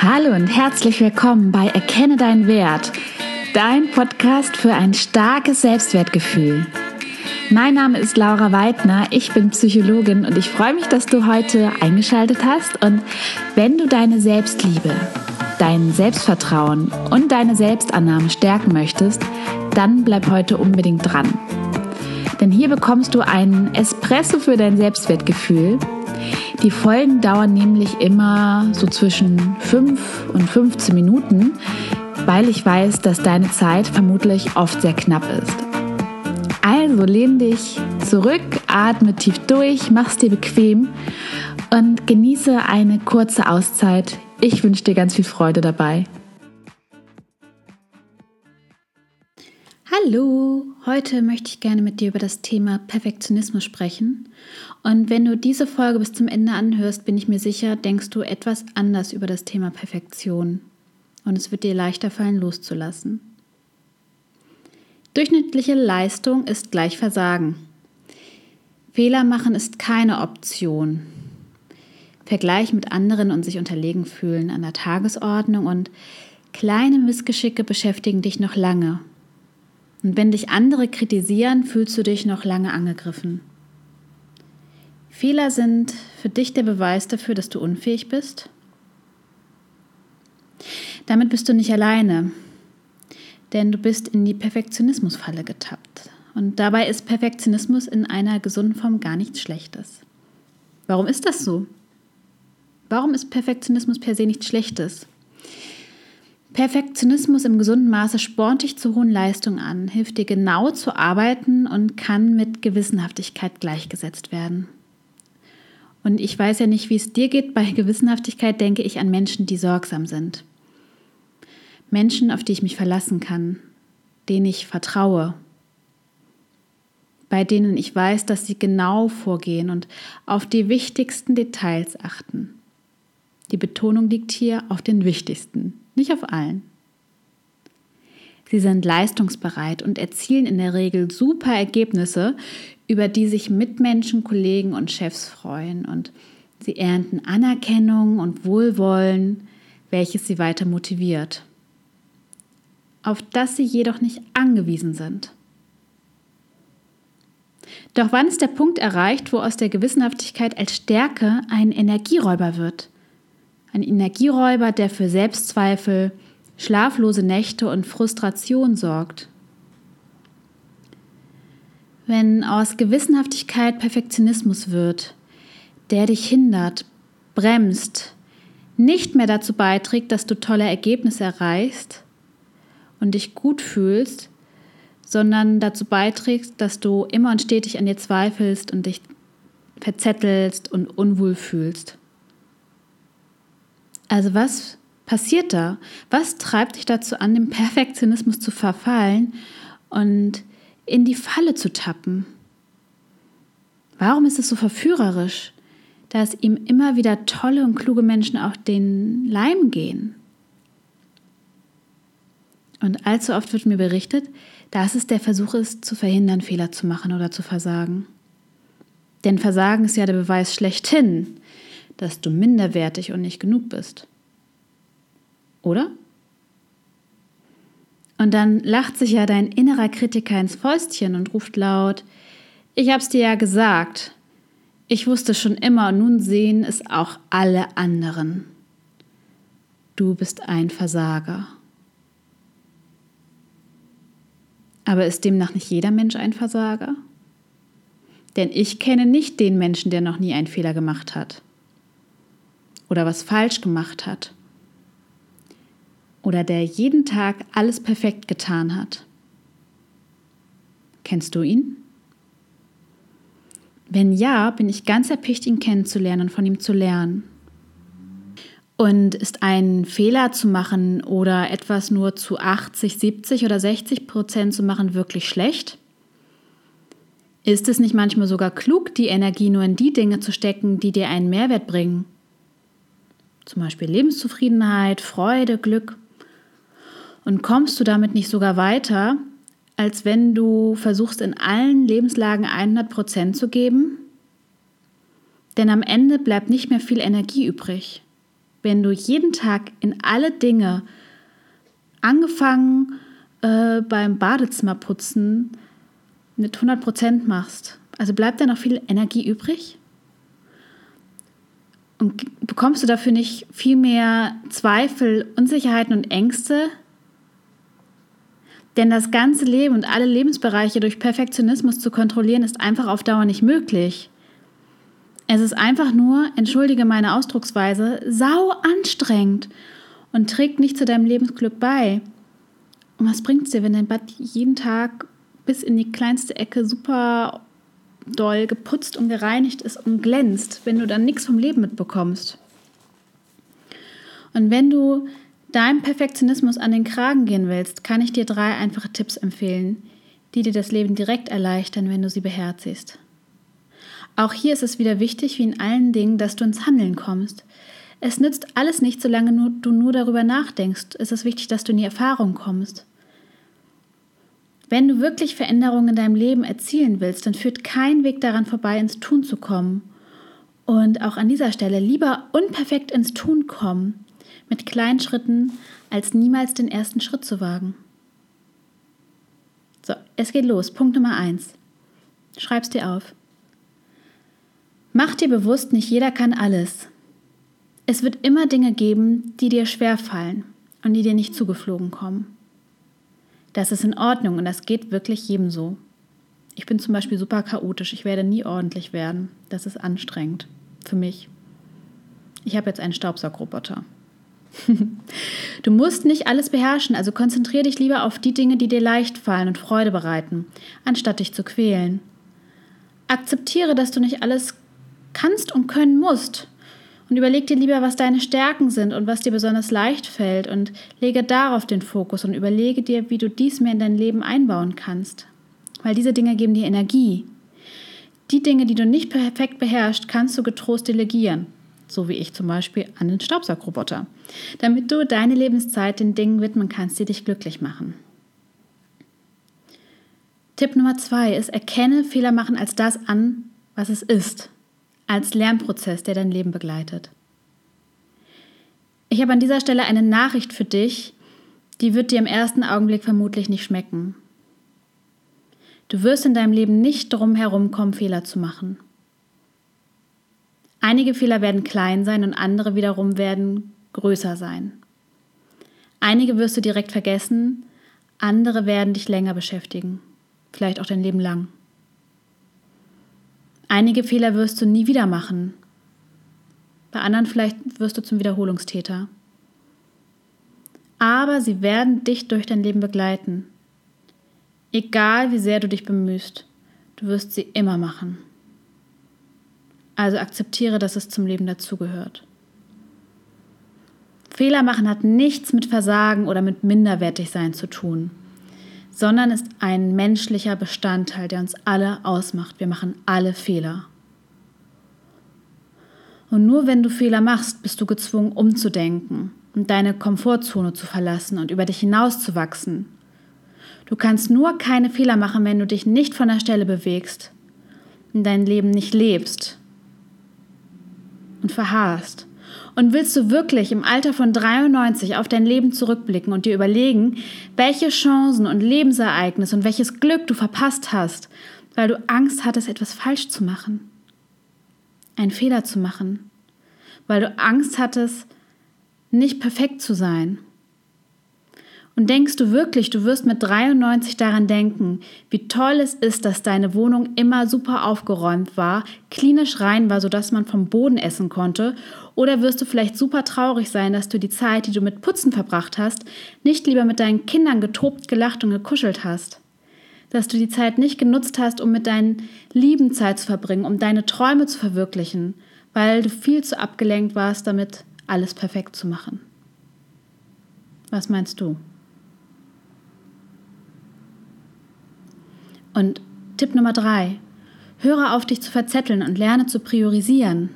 Hallo und herzlich willkommen bei Erkenne deinen Wert, dein Podcast für ein starkes Selbstwertgefühl. Mein Name ist Laura Weidner, ich bin Psychologin und ich freue mich, dass du heute eingeschaltet hast und wenn du deine Selbstliebe, dein Selbstvertrauen und deine Selbstannahme stärken möchtest, dann bleib heute unbedingt dran. Denn hier bekommst du einen Espresso für dein Selbstwertgefühl. Die Folgen dauern nämlich immer so zwischen 5 und 15 Minuten, weil ich weiß, dass deine Zeit vermutlich oft sehr knapp ist. Also lehn dich zurück, atme tief durch, mach's dir bequem und genieße eine kurze Auszeit. Ich wünsche dir ganz viel Freude dabei. Hallo, heute möchte ich gerne mit dir über das Thema Perfektionismus sprechen. Und wenn du diese Folge bis zum Ende anhörst, bin ich mir sicher, denkst du etwas anders über das Thema Perfektion. Und es wird dir leichter fallen, loszulassen. Durchschnittliche Leistung ist gleich Versagen. Fehler machen ist keine Option. Vergleich mit anderen und sich unterlegen fühlen an der Tagesordnung und kleine Missgeschicke beschäftigen dich noch lange und wenn dich andere kritisieren, fühlst du dich noch lange angegriffen. Fehler sind für dich der Beweis dafür, dass du unfähig bist. Damit bist du nicht alleine, denn du bist in die Perfektionismusfalle getappt. Und dabei ist Perfektionismus in einer gesunden Form gar nichts Schlechtes. Warum ist das so? Warum ist Perfektionismus per se nichts Schlechtes? Perfektionismus im gesunden Maße spornt dich zu hohen Leistungen an, hilft dir genau zu arbeiten und kann mit Gewissenhaftigkeit gleichgesetzt werden. Und ich weiß ja nicht, wie es dir geht. Bei Gewissenhaftigkeit denke ich an Menschen, die sorgsam sind. Menschen, auf die ich mich verlassen kann, denen ich vertraue, bei denen ich weiß, dass sie genau vorgehen und auf die wichtigsten Details achten. Die Betonung liegt hier auf den wichtigsten nicht auf allen. Sie sind leistungsbereit und erzielen in der Regel super Ergebnisse, über die sich Mitmenschen, Kollegen und Chefs freuen. Und sie ernten Anerkennung und Wohlwollen, welches sie weiter motiviert. Auf das sie jedoch nicht angewiesen sind. Doch wann ist der Punkt erreicht, wo aus der Gewissenhaftigkeit als Stärke ein Energieräuber wird? Ein Energieräuber, der für Selbstzweifel, schlaflose Nächte und Frustration sorgt. Wenn aus Gewissenhaftigkeit Perfektionismus wird, der dich hindert, bremst, nicht mehr dazu beiträgt, dass du tolle Ergebnisse erreichst und dich gut fühlst, sondern dazu beiträgst, dass du immer und stetig an dir zweifelst und dich verzettelst und unwohl fühlst. Also was passiert da? Was treibt dich dazu an, dem Perfektionismus zu verfallen und in die Falle zu tappen? Warum ist es so verführerisch, dass ihm immer wieder tolle und kluge Menschen auf den Leim gehen? Und allzu oft wird mir berichtet, dass es der Versuch ist, zu verhindern, Fehler zu machen oder zu versagen. Denn Versagen ist ja der Beweis schlechthin, dass du minderwertig und nicht genug bist. Oder? Und dann lacht sich ja dein innerer Kritiker ins Fäustchen und ruft laut, ich hab's dir ja gesagt. Ich wusste schon immer und nun sehen es auch alle anderen. Du bist ein Versager. Aber ist demnach nicht jeder Mensch ein Versager? Denn ich kenne nicht den Menschen, der noch nie einen Fehler gemacht hat oder was falsch gemacht hat oder der jeden Tag alles perfekt getan hat. Kennst du ihn? Wenn ja, bin ich ganz erpicht, ihn kennenzulernen und von ihm zu lernen. Und ist ein Fehler zu machen oder etwas nur zu 80, 70 oder 60 Prozent zu machen wirklich schlecht? Ist es nicht manchmal sogar klug, die Energie nur in die Dinge zu stecken, die dir einen Mehrwert bringen? Zum Beispiel Lebenszufriedenheit, Freude, Glück. Und kommst du damit nicht sogar weiter, als wenn du versuchst, in allen Lebenslagen 100 Prozent zu geben? Denn am Ende bleibt nicht mehr viel Energie übrig. wenn du jeden Tag in alle Dinge, angefangen äh, beim Badezimmerputzen, mit 100 Prozent machst. Also bleibt da noch viel Energie übrig? Und bekommst du dafür nicht viel mehr Zweifel, Unsicherheiten und Ängste? Denn das ganze Leben und alle Lebensbereiche durch Perfektionismus zu kontrollieren, ist einfach auf Dauer nicht möglich. Es ist einfach nur, entschuldige meine Ausdrucksweise, sau anstrengend und trägt nicht zu deinem Lebensglück bei. Und was bringt es dir, wenn dein Bad jeden Tag bis in die kleinste Ecke super doll geputzt und gereinigt ist und glänzt, wenn du dann nichts vom Leben mitbekommst? Und wenn du deinem Perfektionismus an den Kragen gehen willst, kann ich dir drei einfache Tipps empfehlen, die dir das Leben direkt erleichtern, wenn du sie beherzigst. Auch hier ist es wieder wichtig, wie in allen Dingen, dass du ins Handeln kommst. Es nützt alles nicht, solange du nur darüber nachdenkst. Es ist wichtig, dass du in die Erfahrung kommst. Wenn du wirklich Veränderungen in deinem Leben erzielen willst, dann führt kein Weg daran vorbei, ins Tun zu kommen. Und auch an dieser Stelle lieber unperfekt ins Tun kommen, mit kleinen Schritten, als niemals den ersten Schritt zu wagen. So, es geht los. Punkt Nummer eins. Schreib's dir auf. Mach dir bewusst, nicht jeder kann alles. Es wird immer Dinge geben, die dir schwer fallen und die dir nicht zugeflogen kommen. Das ist in Ordnung und das geht wirklich jedem so. Ich bin zum Beispiel super chaotisch. Ich werde nie ordentlich werden. Das ist anstrengend für mich. Ich habe jetzt einen Staubsaugroboter. du musst nicht alles beherrschen, also konzentriere dich lieber auf die Dinge, die dir leicht fallen und Freude bereiten, anstatt dich zu quälen. Akzeptiere, dass du nicht alles kannst und können musst. Und überleg dir lieber, was deine Stärken sind und was dir besonders leicht fällt und lege darauf den Fokus und überlege dir, wie du dies mehr in dein Leben einbauen kannst. Weil diese Dinge geben dir Energie. Die Dinge, die du nicht perfekt beherrschst, kannst du getrost delegieren. So wie ich zum Beispiel an den Staubsaugroboter. Damit du deine Lebenszeit den Dingen widmen kannst, die dich glücklich machen. Tipp Nummer zwei ist, erkenne Fehler machen als das an, was es ist als Lernprozess, der dein Leben begleitet. Ich habe an dieser Stelle eine Nachricht für dich, die wird dir im ersten Augenblick vermutlich nicht schmecken. Du wirst in deinem Leben nicht drum herum kommen, Fehler zu machen. Einige Fehler werden klein sein und andere wiederum werden größer sein. Einige wirst du direkt vergessen, andere werden dich länger beschäftigen, vielleicht auch dein Leben lang. Einige Fehler wirst du nie wieder machen. Bei anderen vielleicht wirst du zum Wiederholungstäter. Aber sie werden dich durch dein Leben begleiten. Egal wie sehr du dich bemühst, du wirst sie immer machen. Also akzeptiere, dass es zum Leben dazugehört. Fehler machen hat nichts mit Versagen oder mit Minderwertigsein zu tun sondern ist ein menschlicher Bestandteil, der uns alle ausmacht. Wir machen alle Fehler. Und nur wenn du Fehler machst, bist du gezwungen, umzudenken und deine Komfortzone zu verlassen und über dich hinauszuwachsen. Du kannst nur keine Fehler machen, wenn du dich nicht von der Stelle bewegst, in dein Leben nicht lebst und verharrst. Und willst du wirklich im Alter von 93 auf dein Leben zurückblicken und dir überlegen, welche Chancen und Lebensereignisse und welches Glück du verpasst hast, weil du Angst hattest, etwas falsch zu machen, einen Fehler zu machen, weil du Angst hattest, nicht perfekt zu sein und denkst du wirklich, du wirst mit 93 daran denken, wie toll es ist, dass deine Wohnung immer super aufgeräumt war, klinisch rein war, sodass man vom Boden essen konnte? Oder wirst du vielleicht super traurig sein, dass du die Zeit, die du mit Putzen verbracht hast, nicht lieber mit deinen Kindern getobt, gelacht und gekuschelt hast? Dass du die Zeit nicht genutzt hast, um mit deinen Lieben Zeit zu verbringen, um deine Träume zu verwirklichen, weil du viel zu abgelenkt warst, damit alles perfekt zu machen? Was meinst du? Und Tipp Nummer drei, höre auf, dich zu verzetteln und lerne zu priorisieren.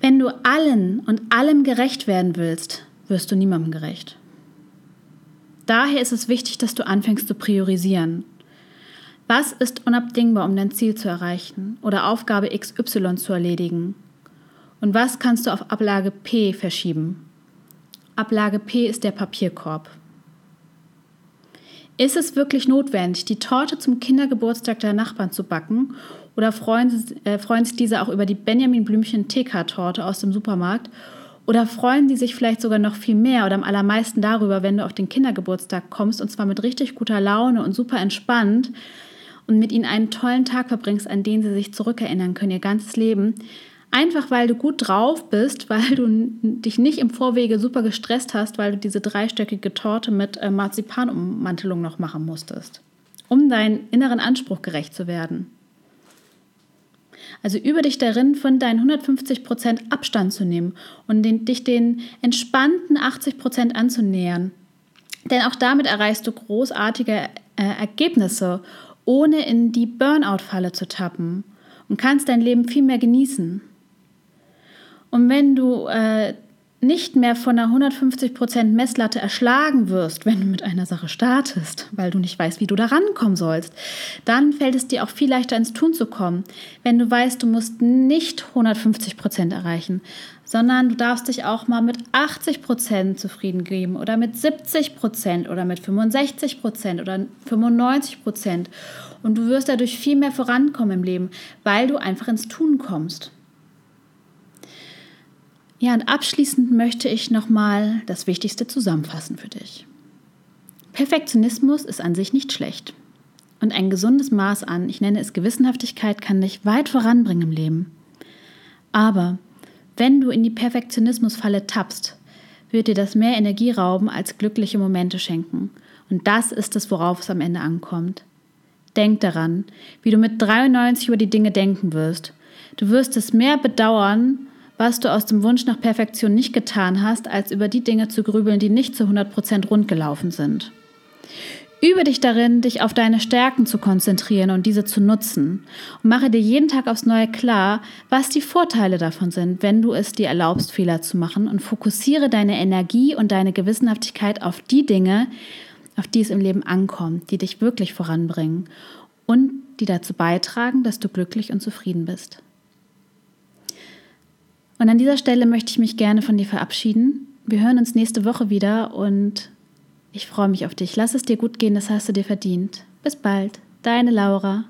Wenn du allen und allem gerecht werden willst, wirst du niemandem gerecht. Daher ist es wichtig, dass du anfängst zu priorisieren. Was ist unabdingbar, um dein Ziel zu erreichen oder Aufgabe XY zu erledigen? Und was kannst du auf Ablage P verschieben? Ablage P ist der Papierkorb. Ist es wirklich notwendig, die Torte zum Kindergeburtstag der Nachbarn zu backen? Oder freuen, äh, freuen sich diese auch über die Benjamin Blümchen TK-Torte aus dem Supermarkt? Oder freuen sie sich vielleicht sogar noch viel mehr oder am allermeisten darüber, wenn du auf den Kindergeburtstag kommst und zwar mit richtig guter Laune und super entspannt und mit ihnen einen tollen Tag verbringst, an den sie sich zurückerinnern können, ihr ganzes Leben. Einfach weil du gut drauf bist, weil du dich nicht im Vorwege super gestresst hast, weil du diese dreistöckige Torte mit äh, Marzipanummantelung noch machen musstest, um deinen inneren Anspruch gerecht zu werden. Also übe dich darin, von deinen 150% Abstand zu nehmen und den, dich den entspannten 80% anzunähern. Denn auch damit erreichst du großartige äh, Ergebnisse, ohne in die Burnout-Falle zu tappen und kannst dein Leben viel mehr genießen. Und wenn du äh, nicht mehr von einer 150% Messlatte erschlagen wirst, wenn du mit einer Sache startest, weil du nicht weißt, wie du da rankommen sollst, dann fällt es dir auch viel leichter ins Tun zu kommen. Wenn du weißt, du musst nicht 150% erreichen, sondern du darfst dich auch mal mit 80% zufrieden geben oder mit 70% oder mit 65% oder 95%. Und du wirst dadurch viel mehr vorankommen im Leben, weil du einfach ins Tun kommst. Ja, und abschließend möchte ich nochmal das Wichtigste zusammenfassen für dich. Perfektionismus ist an sich nicht schlecht. Und ein gesundes Maß an, ich nenne es Gewissenhaftigkeit, kann dich weit voranbringen im Leben. Aber wenn du in die Perfektionismusfalle tappst, wird dir das mehr Energie rauben als glückliche Momente schenken. Und das ist es, worauf es am Ende ankommt. Denk daran, wie du mit 93 über die Dinge denken wirst. Du wirst es mehr bedauern, was du aus dem Wunsch nach Perfektion nicht getan hast, als über die Dinge zu grübeln, die nicht zu 100% rund gelaufen sind. Übe dich darin, dich auf deine Stärken zu konzentrieren und diese zu nutzen. Und mache dir jeden Tag aufs Neue klar, was die Vorteile davon sind, wenn du es dir erlaubst, Fehler zu machen. Und fokussiere deine Energie und deine Gewissenhaftigkeit auf die Dinge, auf die es im Leben ankommt, die dich wirklich voranbringen und die dazu beitragen, dass du glücklich und zufrieden bist. Und an dieser Stelle möchte ich mich gerne von dir verabschieden. Wir hören uns nächste Woche wieder und ich freue mich auf dich. Lass es dir gut gehen, das hast du dir verdient. Bis bald, deine Laura.